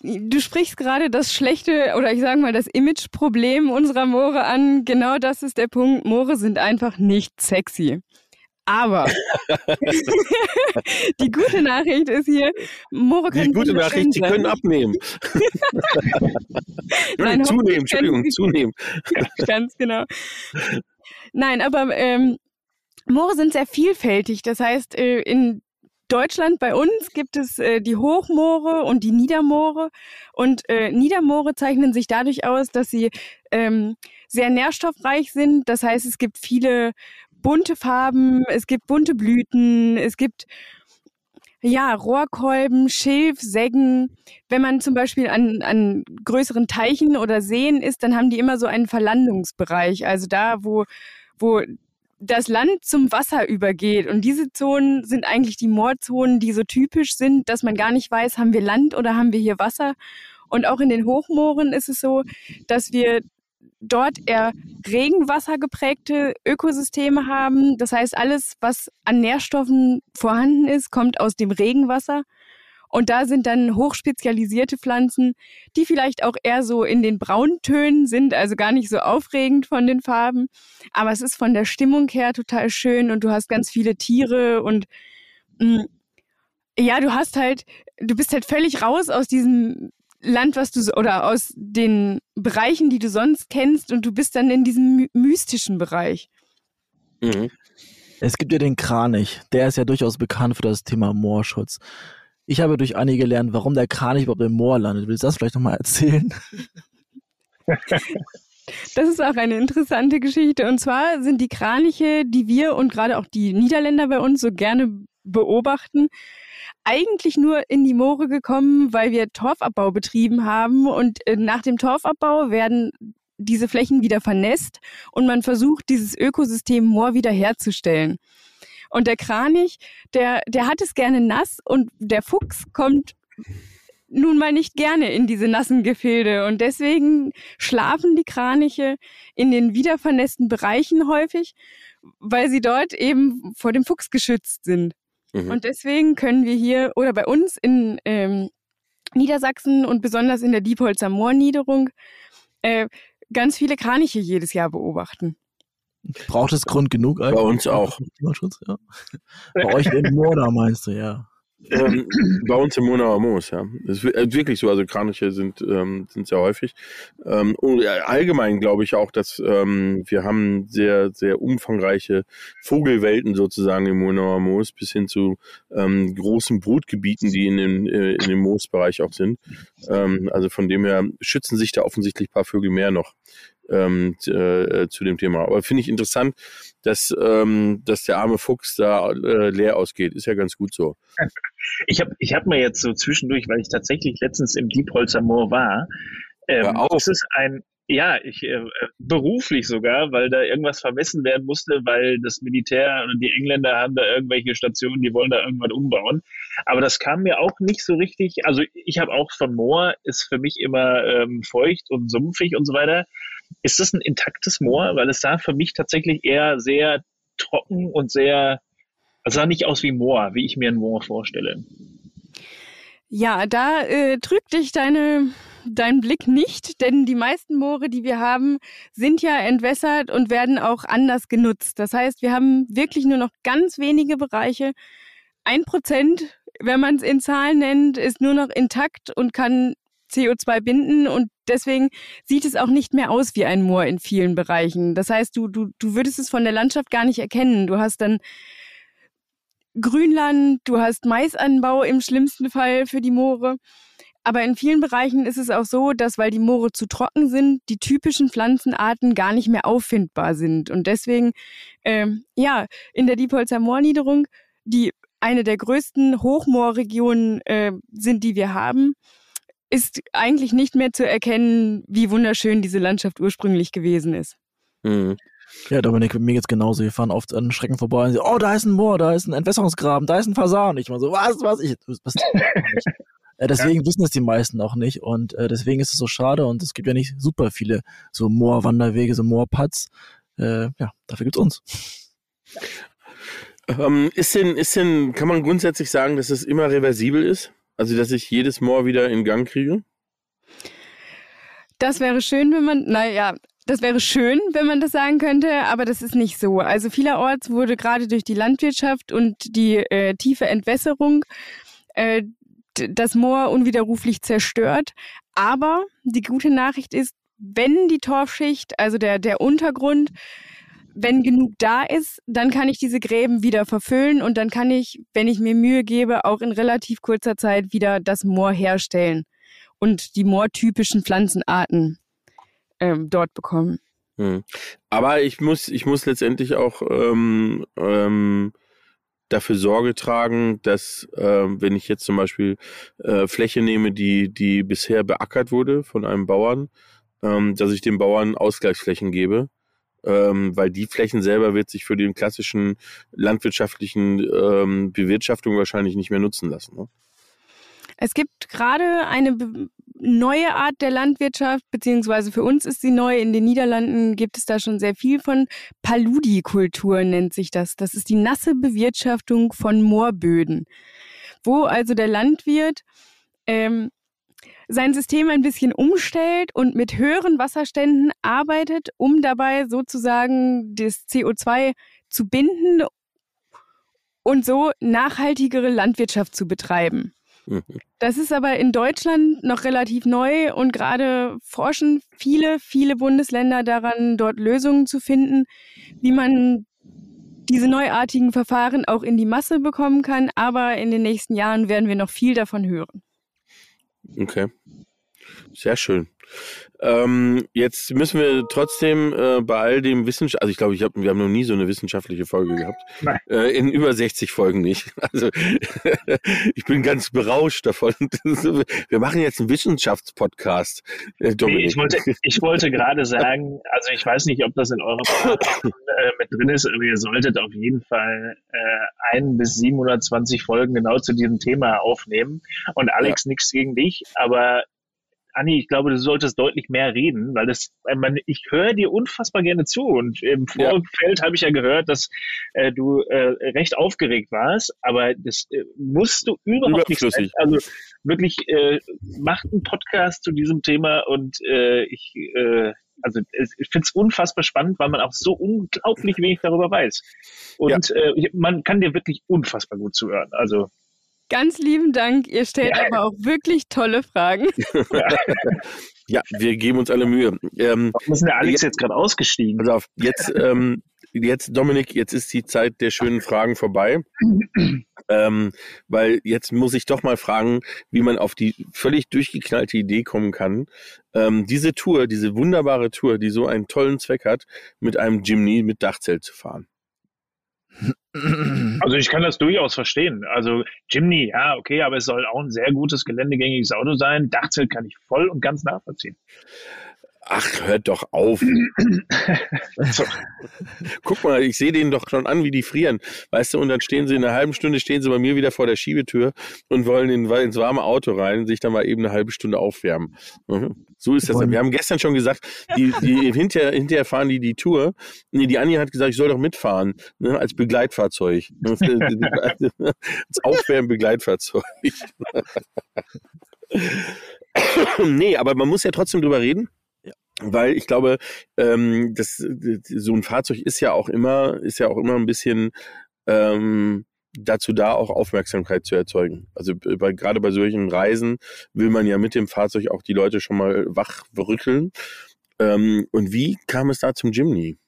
Du sprichst gerade das schlechte oder ich sage mal das Imageproblem unserer Moore an. Genau das ist der Punkt. Moore sind einfach nicht sexy. Aber die gute Nachricht ist hier, Moore können Die gute Nachricht, sie können abnehmen. Nein, zunehmen, Entschuldigung, zunehmen. Ganz genau. Nein, aber ähm, Moore sind sehr vielfältig. Das heißt, äh, in Deutschland, bei uns gibt es äh, die Hochmoore und die Niedermoore. Und äh, Niedermoore zeichnen sich dadurch aus, dass sie ähm, sehr nährstoffreich sind. Das heißt, es gibt viele bunte Farben, es gibt bunte Blüten, es gibt ja, Rohrkolben, Schilf, Säggen. Wenn man zum Beispiel an, an größeren Teichen oder Seen ist, dann haben die immer so einen Verlandungsbereich. Also da, wo, wo das Land zum Wasser übergeht. Und diese Zonen sind eigentlich die Moorzonen, die so typisch sind, dass man gar nicht weiß, haben wir Land oder haben wir hier Wasser. Und auch in den Hochmooren ist es so, dass wir dort eher regenwassergeprägte Ökosysteme haben. Das heißt, alles, was an Nährstoffen vorhanden ist, kommt aus dem Regenwasser. Und da sind dann hochspezialisierte Pflanzen, die vielleicht auch eher so in den Brauntönen sind, also gar nicht so aufregend von den Farben. Aber es ist von der Stimmung her total schön und du hast ganz viele Tiere und mh, mm, ja, du hast halt, du bist halt völlig raus aus diesem Land, was du oder aus den Bereichen, die du sonst kennst, und du bist dann in diesem mystischen Bereich. Mhm. Es gibt ja den Kranich, der ist ja durchaus bekannt für das Thema Moorschutz. Ich habe durch einige gelernt, warum der Kranich überhaupt im Moor landet. Willst du das vielleicht nochmal erzählen? Das ist auch eine interessante Geschichte. Und zwar sind die Kraniche, die wir und gerade auch die Niederländer bei uns so gerne beobachten, eigentlich nur in die Moore gekommen, weil wir Torfabbau betrieben haben und äh, nach dem Torfabbau werden diese Flächen wieder vernässt und man versucht, dieses Ökosystem Moor wiederherzustellen. Und der Kranich, der, der hat es gerne nass und der Fuchs kommt nun mal nicht gerne in diese nassen Gefilde und deswegen schlafen die Kraniche in den wiedervernässten Bereichen häufig, weil sie dort eben vor dem Fuchs geschützt sind. Mhm. Und deswegen können wir hier oder bei uns in ähm, Niedersachsen und besonders in der Diepholzer Moorniederung äh, ganz viele Kraniche jedes Jahr beobachten. Braucht es Grund genug eigentlich? Bei uns auch. Ja. Bei euch in Moor da meinst du, ja. Ähm, bei uns im Monauer Moos, ja. Das ist äh, wirklich so, also Kraniche sind, ähm, sind sehr häufig. Ähm, und allgemein glaube ich auch, dass ähm, wir haben sehr, sehr umfangreiche Vogelwelten sozusagen im Monauer Moos bis hin zu ähm, großen Brutgebieten, die in, den, äh, in dem Moosbereich auch sind. Ähm, also von dem her schützen sich da offensichtlich ein paar Vögel mehr noch ähm, äh, zu dem Thema. Aber finde ich interessant, dass, ähm, dass der arme Fuchs da äh, leer ausgeht. Ist ja ganz gut so. Ich habe ich hab mir jetzt so zwischendurch, weil ich tatsächlich letztens im Diepholzer Moor war, ähm, es ist ein, ja, ich äh, beruflich sogar, weil da irgendwas vermessen werden musste, weil das Militär und die Engländer haben da irgendwelche Stationen, die wollen da irgendwas umbauen. Aber das kam mir auch nicht so richtig. Also ich habe auch von Moor ist für mich immer ähm, feucht und sumpfig und so weiter. Ist das ein intaktes Moor? Weil es sah für mich tatsächlich eher sehr trocken und sehr, also sah nicht aus wie Moor, wie ich mir ein Moor vorstelle. Ja, da äh, trügt dich deine, dein Blick nicht, denn die meisten Moore, die wir haben, sind ja entwässert und werden auch anders genutzt. Das heißt, wir haben wirklich nur noch ganz wenige Bereiche. Ein Prozent, wenn man es in Zahlen nennt, ist nur noch intakt und kann CO2 binden und deswegen sieht es auch nicht mehr aus wie ein Moor in vielen Bereichen. Das heißt, du, du, du würdest es von der Landschaft gar nicht erkennen. Du hast dann Grünland, du hast Maisanbau im schlimmsten Fall für die Moore. Aber in vielen Bereichen ist es auch so, dass weil die Moore zu trocken sind, die typischen Pflanzenarten gar nicht mehr auffindbar sind. Und deswegen, ähm, ja, in der Diepholzer Moorniederung, die eine der größten Hochmoorregionen äh, sind, die wir haben, ist eigentlich nicht mehr zu erkennen, wie wunderschön diese Landschaft ursprünglich gewesen ist. Mhm. Ja, Dominik, mir geht's genauso. Wir fahren oft an Strecken vorbei und sagen, oh, da ist ein Moor, da ist ein Entwässerungsgraben, da ist ein Fasan. Ich mal so, was, was? Ich, was äh, deswegen ja. wissen es die meisten auch nicht und äh, deswegen ist es so schade und es gibt ja nicht super viele so Moorwanderwege, so Moorpads. Äh, ja, dafür gibt's uns. Ähm, ist denn, ist denn, kann man grundsätzlich sagen, dass es immer reversibel ist? Also, dass ich jedes Moor wieder in Gang kriege? Das wäre schön, wenn man, naja, das wäre schön, wenn man das sagen könnte, aber das ist nicht so. Also vielerorts wurde gerade durch die Landwirtschaft und die äh, tiefe Entwässerung äh, das Moor unwiderruflich zerstört. Aber die gute Nachricht ist, wenn die Torfschicht, also der, der Untergrund, wenn genug da ist, dann kann ich diese Gräben wieder verfüllen und dann kann ich, wenn ich mir Mühe gebe, auch in relativ kurzer Zeit wieder das Moor herstellen und die moortypischen Pflanzenarten ähm, dort bekommen. Hm. Aber ich muss, ich muss letztendlich auch ähm, ähm, dafür Sorge tragen, dass äh, wenn ich jetzt zum Beispiel äh, Fläche nehme, die, die bisher beackert wurde von einem Bauern, ähm, dass ich den Bauern Ausgleichsflächen gebe ähm, weil die Flächen selber wird sich für den klassischen landwirtschaftlichen ähm, Bewirtschaftung wahrscheinlich nicht mehr nutzen lassen. Ne? Es gibt gerade eine neue Art der Landwirtschaft, beziehungsweise für uns ist sie neu. In den Niederlanden gibt es da schon sehr viel von. Paludikultur nennt sich das. Das ist die nasse Bewirtschaftung von Moorböden, wo also der Landwirt ähm, sein System ein bisschen umstellt und mit höheren Wasserständen arbeitet, um dabei sozusagen das CO2 zu binden und so nachhaltigere Landwirtschaft zu betreiben. Mhm. Das ist aber in Deutschland noch relativ neu und gerade forschen viele, viele Bundesländer daran, dort Lösungen zu finden, wie man diese neuartigen Verfahren auch in die Masse bekommen kann. Aber in den nächsten Jahren werden wir noch viel davon hören. Okay. Sehr schön. Ähm, jetzt müssen wir trotzdem äh, bei all dem Wissenschaft, also ich glaube, ich hab, wir haben noch nie so eine wissenschaftliche Folge gehabt. Äh, in über 60 Folgen nicht. Also ich bin ganz berauscht davon. wir machen jetzt einen Wissenschaftspodcast. Äh, nee, ich wollte, ich wollte gerade sagen, also ich weiß nicht, ob das in eurer äh, mit drin ist, aber ihr solltet auf jeden Fall äh, ein bis 720 Folgen genau zu diesem Thema aufnehmen. Und Alex, ja. nichts gegen dich, aber Anni, ich glaube, du solltest deutlich mehr reden, weil das, äh, man, ich höre dir unfassbar gerne zu und im Vorfeld ja. habe ich ja gehört, dass äh, du äh, recht aufgeregt warst, aber das äh, musst du überhaupt nicht sein. Also wirklich, äh, macht einen Podcast zu diesem Thema und äh, ich, äh, also ich finde es unfassbar spannend, weil man auch so unglaublich wenig darüber weiß. Und ja. äh, man kann dir wirklich unfassbar gut zuhören. Also Ganz lieben Dank. Ihr stellt ja. aber auch wirklich tolle Fragen. ja, wir geben uns alle Mühe. Ähm, Warum ist der Alex jetzt, jetzt gerade ausgestiegen? Pass auf, jetzt, ähm, jetzt, Dominik, jetzt ist die Zeit der schönen Fragen vorbei. ähm, weil jetzt muss ich doch mal fragen, wie man auf die völlig durchgeknallte Idee kommen kann, ähm, diese Tour, diese wunderbare Tour, die so einen tollen Zweck hat, mit einem Jimny mit Dachzelt zu fahren. Also ich kann das durchaus verstehen. Also Jimny, ja, okay, aber es soll auch ein sehr gutes geländegängiges Auto sein. Dachzelt kann ich voll und ganz nachvollziehen. Ach, hört doch auf. so. Guck mal, ich sehe denen doch schon an, wie die frieren. Weißt du, und dann stehen sie in einer halben Stunde, stehen sie bei mir wieder vor der Schiebetür und wollen in, ins warme Auto rein, sich dann mal eben eine halbe Stunde aufwärmen. Mhm. So ist das. Wir haben gestern schon gesagt, die, die hinterher, hinterher fahren die die Tour. Nee, die Anja hat gesagt, ich soll doch mitfahren, ne, als Begleitfahrzeug. als Aufwärmbegleitfahrzeug. nee, aber man muss ja trotzdem drüber reden. Weil ich glaube, ähm, das, so ein Fahrzeug ist ja auch immer, ist ja auch immer ein bisschen ähm, dazu da, auch Aufmerksamkeit zu erzeugen. Also bei, gerade bei solchen Reisen will man ja mit dem Fahrzeug auch die Leute schon mal wach rütteln. Ähm, und wie kam es da zum Jimny?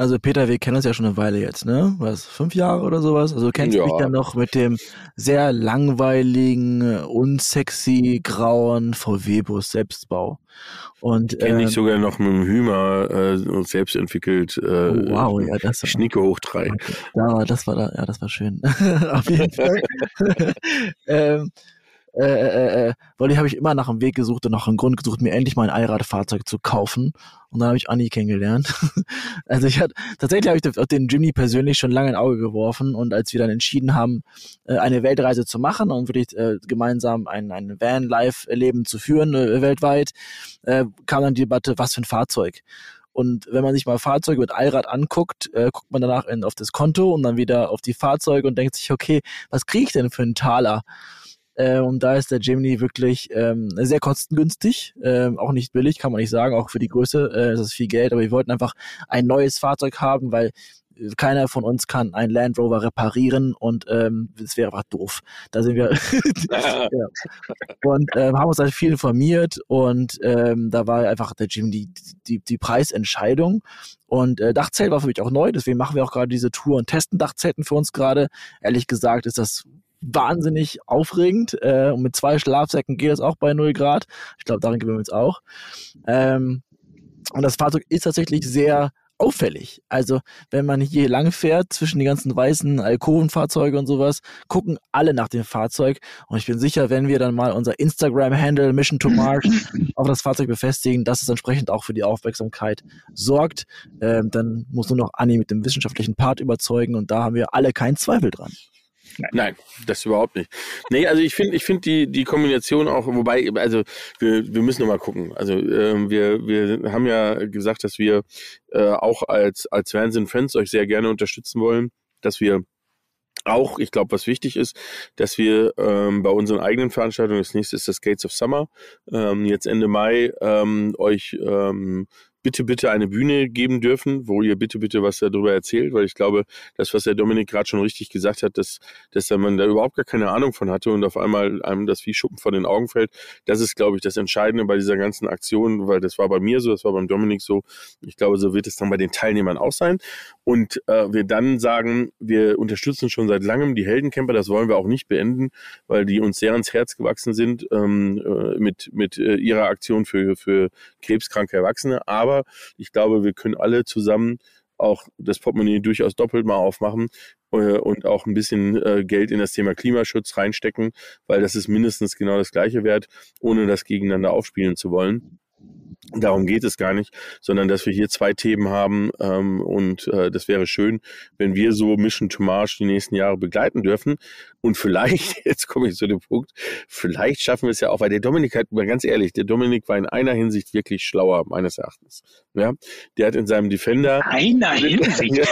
Also Peter, wir kennen uns ja schon eine Weile jetzt, ne? Was, fünf Jahre oder sowas? Also du kennst ja. mich ja noch mit dem sehr langweiligen, unsexy, grauen VW-Bus Selbstbau. Und kenne ähm, ich sogar noch mit dem Hümer äh, selbst entwickelt. Äh, oh, wow, ja, das war, Schnicke hoch drei. Da, das war da, ja, das war schön. Auf jeden Fall. ähm, äh, äh, äh, weil ich habe ich immer nach einem Weg gesucht und nach einem Grund gesucht, mir endlich mal ein Allradfahrzeug zu kaufen. Und dann habe ich Anni kennengelernt. also ich hatte tatsächlich habe ich den Jimny persönlich schon lange ein Auge geworfen und als wir dann entschieden haben, äh, eine Weltreise zu machen und wirklich äh, gemeinsam ein, ein Van-Life-Leben zu führen äh, weltweit, äh, kam dann die Debatte, was für ein Fahrzeug. Und wenn man sich mal Fahrzeuge mit Allrad anguckt, äh, guckt man danach in, auf das Konto und dann wieder auf die Fahrzeuge und denkt sich, okay, was kriege ich denn für einen Taler? Äh, und da ist der Jimny wirklich ähm, sehr kostengünstig, äh, auch nicht billig, kann man nicht sagen, auch für die Größe äh, ist es viel Geld, aber wir wollten einfach ein neues Fahrzeug haben, weil keiner von uns kann ein Land Rover reparieren und ähm, das wäre einfach doof. Da sind wir ja. und ähm, haben uns halt viel informiert und ähm, da war einfach der Jim die, die, die Preisentscheidung und äh, Dachzelt war für mich auch neu, deswegen machen wir auch gerade diese Tour und testen Dachzelten für uns gerade. Ehrlich gesagt ist das wahnsinnig aufregend. Äh, und mit zwei Schlafsäcken geht das auch bei 0 Grad. Ich glaube, darin gewöhnen wir uns auch. Ähm, und das Fahrzeug ist tatsächlich sehr auffällig. Also, wenn man hier lang fährt zwischen die ganzen weißen Alkovenfahrzeuge und sowas, gucken alle nach dem Fahrzeug. Und ich bin sicher, wenn wir dann mal unser Instagram-Handle Mission to Mars auf das Fahrzeug befestigen, dass es entsprechend auch für die Aufmerksamkeit sorgt, ähm, dann muss nur noch Anni mit dem wissenschaftlichen Part überzeugen und da haben wir alle keinen Zweifel dran. Nein. Nein, das überhaupt nicht. Nee, also ich finde, ich finde die, die Kombination auch, wobei, also wir, wir müssen noch mal gucken. Also ähm, wir, wir haben ja gesagt, dass wir äh, auch als, als Fernsehen-Fans euch sehr gerne unterstützen wollen, dass wir auch, ich glaube, was wichtig ist, dass wir ähm, bei unseren eigenen Veranstaltungen, das nächste ist das Gates of Summer, ähm, jetzt Ende Mai ähm, euch ähm, bitte, bitte eine Bühne geben dürfen, wo ihr bitte, bitte was darüber erzählt, weil ich glaube, das, was der Dominik gerade schon richtig gesagt hat, dass, dass man da überhaupt gar keine Ahnung von hatte und auf einmal einem das wie Schuppen von den Augen fällt, das ist, glaube ich, das Entscheidende bei dieser ganzen Aktion, weil das war bei mir so, das war beim Dominik so. Ich glaube, so wird es dann bei den Teilnehmern auch sein. Und äh, wir dann sagen, wir unterstützen schon seit langem die Heldencamper, das wollen wir auch nicht beenden, weil die uns sehr ans Herz gewachsen sind ähm, äh, mit, mit äh, ihrer Aktion für, für krebskranke Erwachsene. Aber aber ich glaube, wir können alle zusammen auch das Portemonnaie durchaus doppelt mal aufmachen äh, und auch ein bisschen äh, Geld in das Thema Klimaschutz reinstecken, weil das ist mindestens genau das gleiche wert, ohne das gegeneinander aufspielen zu wollen. Darum geht es gar nicht, sondern dass wir hier zwei Themen haben ähm, und äh, das wäre schön, wenn wir so Mission to Mars die nächsten Jahre begleiten dürfen und vielleicht, jetzt komme ich zu dem Punkt, vielleicht schaffen wir es ja auch, weil der Dominik hat, mal ganz ehrlich, der Dominik war in einer Hinsicht wirklich schlauer, meines Erachtens. Ja, der hat in seinem Defender. Einer Hinsicht?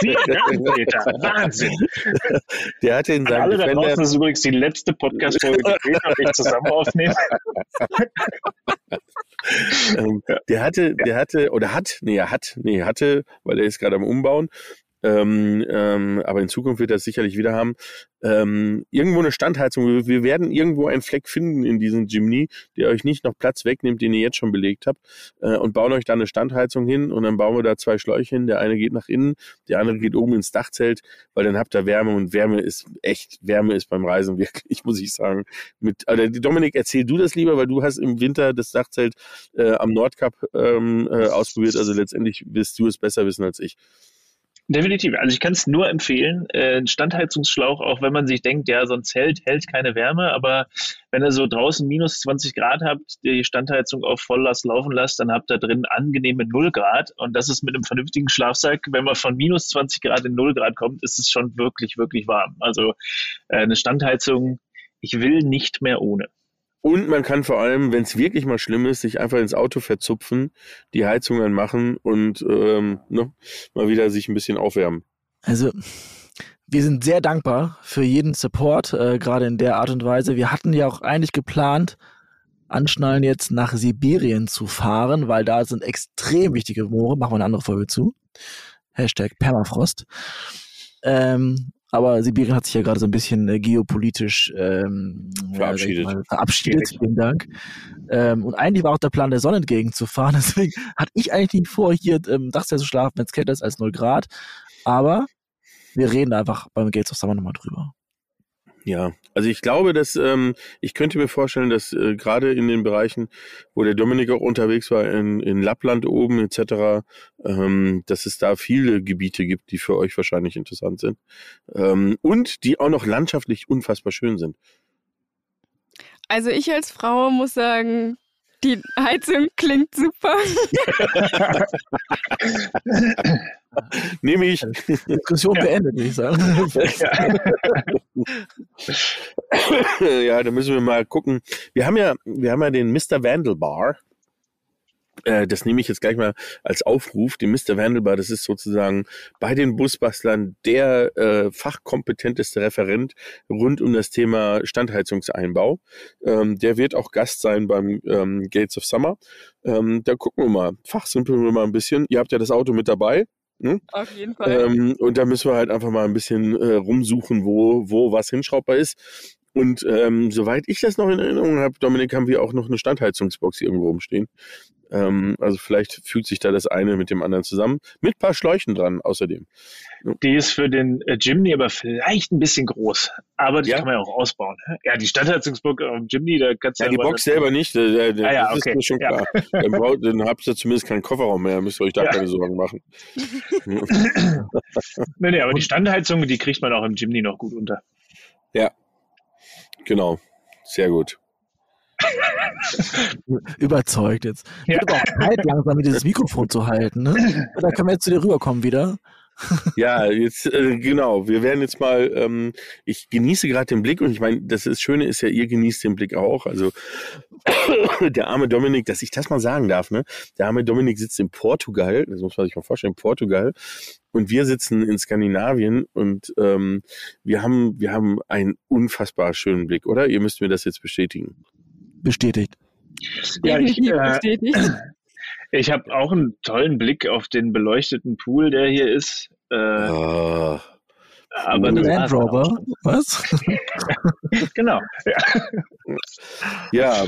Wahnsinn. Der hatte in seinem Alle Defender. Da draußen, das ist übrigens die letzte Podcast-Folge, die nicht zusammen aufnehmen. ähm, der hatte, der hatte, oder hat, nee, er hat, nee, hatte, weil er ist gerade am Umbauen, ähm, ähm, aber in Zukunft wird es sicherlich wieder haben, ähm, irgendwo eine Standheizung. Wir werden irgendwo einen Fleck finden in diesem Jimny, der euch nicht noch Platz wegnimmt, den ihr jetzt schon belegt habt, äh, und bauen euch da eine Standheizung hin und dann bauen wir da zwei Schläuche hin. Der eine geht nach innen, der andere geht oben ins Dachzelt, weil dann habt ihr Wärme und Wärme ist echt, Wärme ist beim Reisen wirklich, muss ich sagen. Mit, also Dominik, erzähl du das lieber, weil du hast im Winter das Dachzelt äh, am Nordkap ähm, äh, ausprobiert, also letztendlich wirst du es besser wissen als ich. Definitiv. Also ich kann es nur empfehlen. Äh, ein Standheizungsschlauch, auch wenn man sich denkt, ja, so ein Zelt hält keine Wärme, aber wenn ihr so draußen minus 20 Grad habt, die Standheizung auf Volllast laufen lasst, dann habt ihr drin angenehme 0 Grad. Und das ist mit einem vernünftigen Schlafsack, wenn man von minus 20 Grad in 0 Grad kommt, ist es schon wirklich, wirklich warm. Also äh, eine Standheizung, ich will nicht mehr ohne. Und man kann vor allem, wenn es wirklich mal schlimm ist, sich einfach ins Auto verzupfen, die Heizung anmachen und ähm, ne, mal wieder sich ein bisschen aufwärmen. Also wir sind sehr dankbar für jeden Support, äh, gerade in der Art und Weise. Wir hatten ja auch eigentlich geplant, Anschnallen jetzt nach Sibirien zu fahren, weil da sind extrem wichtige Moore. Machen wir eine andere Folge zu. Hashtag Permafrost. Ähm, aber Sibirien hat sich ja gerade so ein bisschen äh, geopolitisch ähm, verabschiedet. Mal, verabschiedet, vielen Dank. Ähm, und eigentlich war auch der Plan, der Sonne entgegenzufahren. Deswegen hatte ich eigentlich nicht vor, hier ähm, Dachzelt zu schlafen, wenn es kälter ist als 0 Grad. Aber wir reden einfach beim Gates of Summer nochmal drüber. Ja, also ich glaube, dass ähm, ich könnte mir vorstellen, dass äh, gerade in den Bereichen, wo der Dominik auch unterwegs war, in, in Lappland oben etc., ähm, dass es da viele Gebiete gibt, die für euch wahrscheinlich interessant sind ähm, und die auch noch landschaftlich unfassbar schön sind. Also ich als Frau muss sagen, die Heizung klingt super. Nehme ich. Diskussion ja. beendet, würde ich sagen. ja, da müssen wir mal gucken. Wir haben ja, wir haben ja den Mr. Vandelbar. Äh, das nehme ich jetzt gleich mal als Aufruf. Die Mr. Vandelbar, das ist sozusagen bei den Busbastlern der äh, fachkompetenteste Referent rund um das Thema Standheizungseinbau. Ähm, der wird auch Gast sein beim ähm, Gates of Summer. Ähm, da gucken wir mal, fachsimpeln wir mal ein bisschen. Ihr habt ja das Auto mit dabei. Ne? Auf jeden Fall. Ähm, und da müssen wir halt einfach mal ein bisschen äh, rumsuchen, wo, wo was hinschraubbar ist. Und ähm, soweit ich das noch in Erinnerung habe, Dominik, haben wir auch noch eine Standheizungsbox irgendwo rumstehen. Ähm, also vielleicht fügt sich da das eine mit dem anderen zusammen. Mit ein paar Schläuchen dran außerdem. Die ist für den äh, Jimny aber vielleicht ein bisschen groß. Aber die ja. kann man ja auch ausbauen. Ja, die Standheizungsbox am Jimny, da kannst du ja. die Box selber nicht. Da, da, ah, ja, das okay. ist mir schon klar. Ja. dann, braucht, dann habt ihr zumindest keinen Kofferraum mehr. Müsst ihr euch da keine Sorgen machen. nee, nee, aber die Standheizung, die kriegt man auch im Jimny noch gut unter. Ja, Genau. Sehr gut. Überzeugt jetzt. Ja. Wird aber auch Zeit, langsam mit dieses Mikrofon zu halten. Ne? Da können wir jetzt zu dir rüberkommen wieder. ja, jetzt äh, genau. Wir werden jetzt mal. Ähm, ich genieße gerade den Blick und ich meine, das, das Schöne ist ja, ihr genießt den Blick auch. Also der arme Dominik, dass ich das mal sagen darf, ne? Der arme Dominik sitzt in Portugal. Das muss man sich mal vorstellen. Portugal. Und wir sitzen in Skandinavien und ähm, wir haben wir haben einen unfassbar schönen Blick, oder? Ihr müsst mir das jetzt bestätigen. Bestätigt. Ja, ich, äh, bestätigt. Ich habe auch einen tollen Blick auf den beleuchteten Pool, der hier ist. Äh, oh. Aber das Land Rover? Was? genau. Ja, ja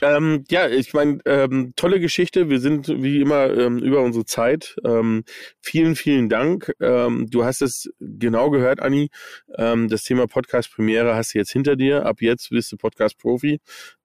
ähm, ja, ich meine, ähm, tolle Geschichte. Wir sind wie immer ähm, über unsere Zeit. Ähm, vielen, vielen Dank. Ähm, du hast es genau gehört, Anni. Ähm, das Thema Podcast-Premiere hast du jetzt hinter dir. Ab jetzt bist du Podcast-Profi.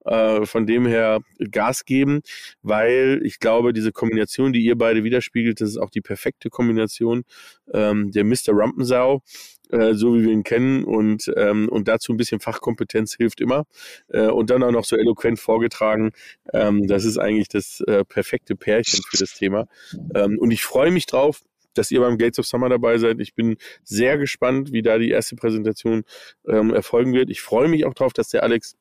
Äh, von dem her Gas geben, weil ich glaube, diese Kombination, die ihr beide widerspiegelt, das ist auch die perfekte Kombination. Der Mr. Rampensau äh, so wie wir ihn kennen und, ähm, und dazu ein bisschen Fachkompetenz hilft immer äh, und dann auch noch so eloquent vorgetragen. Ähm, das ist eigentlich das äh, perfekte Pärchen für das Thema. Ähm, und ich freue mich drauf, dass ihr beim Gates of Summer dabei seid. Ich bin sehr gespannt, wie da die erste Präsentation ähm, erfolgen wird. Ich freue mich auch drauf, dass der Alex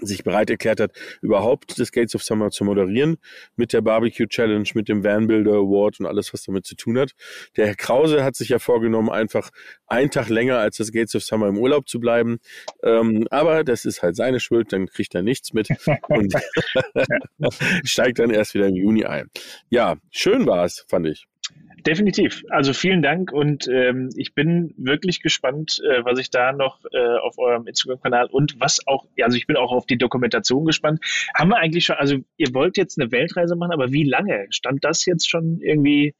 sich bereit erklärt hat, überhaupt das Gates of Summer zu moderieren mit der Barbecue Challenge, mit dem Van Builder Award und alles, was damit zu tun hat. Der Herr Krause hat sich ja vorgenommen, einfach einen Tag länger als das Gates of Summer im Urlaub zu bleiben. Ähm, aber das ist halt seine Schuld, dann kriegt er nichts mit und steigt dann erst wieder im Juni ein. Ja, schön war es, fand ich. Definitiv. Also vielen Dank und ähm, ich bin wirklich gespannt, äh, was ich da noch äh, auf eurem Instagram-Kanal und was auch, also ich bin auch auf die Dokumentation gespannt. Haben wir eigentlich schon, also ihr wollt jetzt eine Weltreise machen, aber wie lange? Stand das jetzt schon irgendwie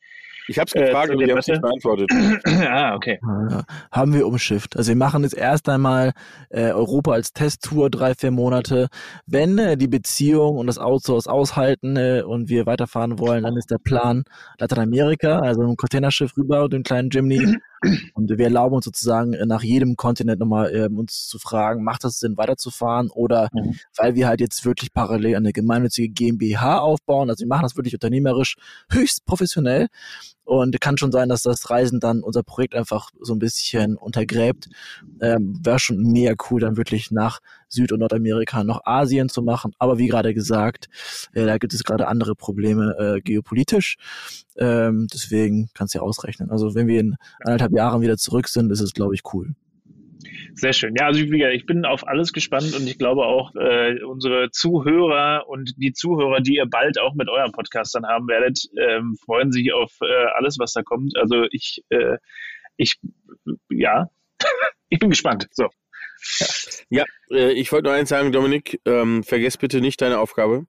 ich habe es gefragt, äh, aber die haben es nicht beantwortet. ah, okay. Ja, haben wir umschifft. Also wir machen jetzt erst einmal äh, Europa als Testtour, drei, vier Monate. Wenn äh, die Beziehung und das Outsource aushalten äh, und wir weiterfahren wollen, dann ist der Plan Lateinamerika, also ein Containerschiff rüber und den kleinen Jimny Und wir erlauben uns sozusagen äh, nach jedem Kontinent nochmal äh, uns zu fragen, macht das Sinn weiterzufahren oder mhm. weil wir halt jetzt wirklich parallel eine gemeinnützige GmbH aufbauen, also wir machen das wirklich unternehmerisch höchst professionell und kann schon sein, dass das Reisen dann unser Projekt einfach so ein bisschen untergräbt. Ähm, Wäre schon mega cool, dann wirklich nach Süd- und Nordamerika noch Asien zu machen. Aber wie gerade gesagt, äh, da gibt es gerade andere Probleme äh, geopolitisch. Ähm, deswegen kannst du ja ausrechnen. Also wenn wir in anderthalb Jahren wieder zurück sind, ist es, glaube ich, cool. Sehr schön. Ja, also ich bin auf alles gespannt und ich glaube auch äh, unsere Zuhörer und die Zuhörer, die ihr bald auch mit eurem Podcast dann haben werdet, ähm, freuen sich auf äh, alles, was da kommt. Also ich, äh, ich, ja, ich bin gespannt. So. Ja, äh, ich wollte nur eins sagen, Dominik, ähm, vergesst bitte nicht deine Aufgabe.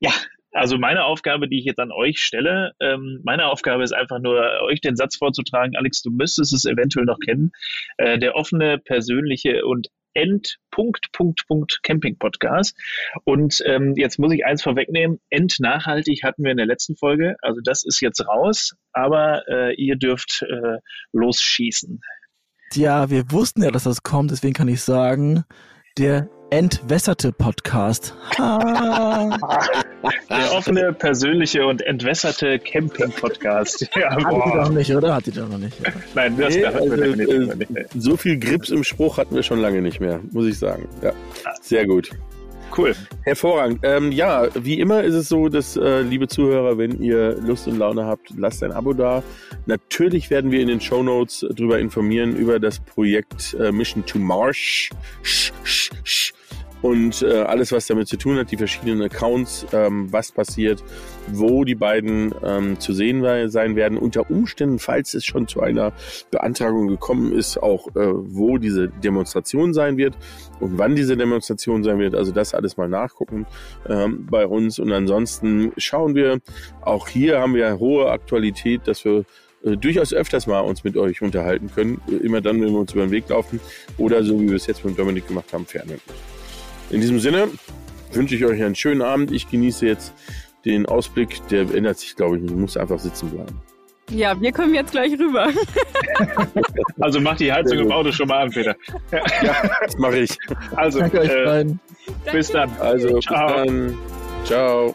Ja, also meine Aufgabe, die ich jetzt an euch stelle, ähm, meine Aufgabe ist einfach nur, euch den Satz vorzutragen, Alex, du müsstest es eventuell noch kennen, äh, der offene, persönliche und End Punkt Punkt Punkt Camping Podcast. Und ähm, jetzt muss ich eins vorwegnehmen: Endnachhaltig hatten wir in der letzten Folge. Also das ist jetzt raus, aber äh, ihr dürft äh, losschießen. Ja, wir wussten ja, dass das kommt. Deswegen kann ich sagen, der entwässerte Podcast. Der offene, persönliche und entwässerte Camping-Podcast. Ja, Hat die doch nicht, oder? Hat die doch noch nicht. Ja. Nein, das nee, also, äh, nicht. So viel Grips im Spruch hatten wir schon lange nicht mehr, muss ich sagen. Ja, sehr gut. Cool. Hervorragend. Ähm, ja, wie immer ist es so, dass, äh, liebe Zuhörer, wenn ihr Lust und Laune habt, lasst ein Abo da. Natürlich werden wir in den Show Notes darüber informieren, über das Projekt äh, Mission to Mars. Sch, sch, sch und äh, alles, was damit zu tun hat, die verschiedenen Accounts, ähm, was passiert, wo die beiden ähm, zu sehen sein werden, unter Umständen, falls es schon zu einer Beantragung gekommen ist, auch äh, wo diese Demonstration sein wird und wann diese Demonstration sein wird. Also das alles mal nachgucken ähm, bei uns. Und ansonsten schauen wir, auch hier haben wir hohe Aktualität, dass wir äh, durchaus öfters mal uns mit euch unterhalten können. Immer dann, wenn wir uns über den Weg laufen oder so wie wir es jetzt mit Dominik gemacht haben, fernhalten. In diesem Sinne wünsche ich euch einen schönen Abend. Ich genieße jetzt den Ausblick. Der ändert sich, glaube ich, nicht. Ich muss einfach sitzen bleiben. Ja, wir kommen jetzt gleich rüber. also mach die Heizung im Auto schon mal an, Peter. Ja, das mache ich. Also, Danke euch äh, beiden. bis dann. Also, bis Ciao. dann. Ciao.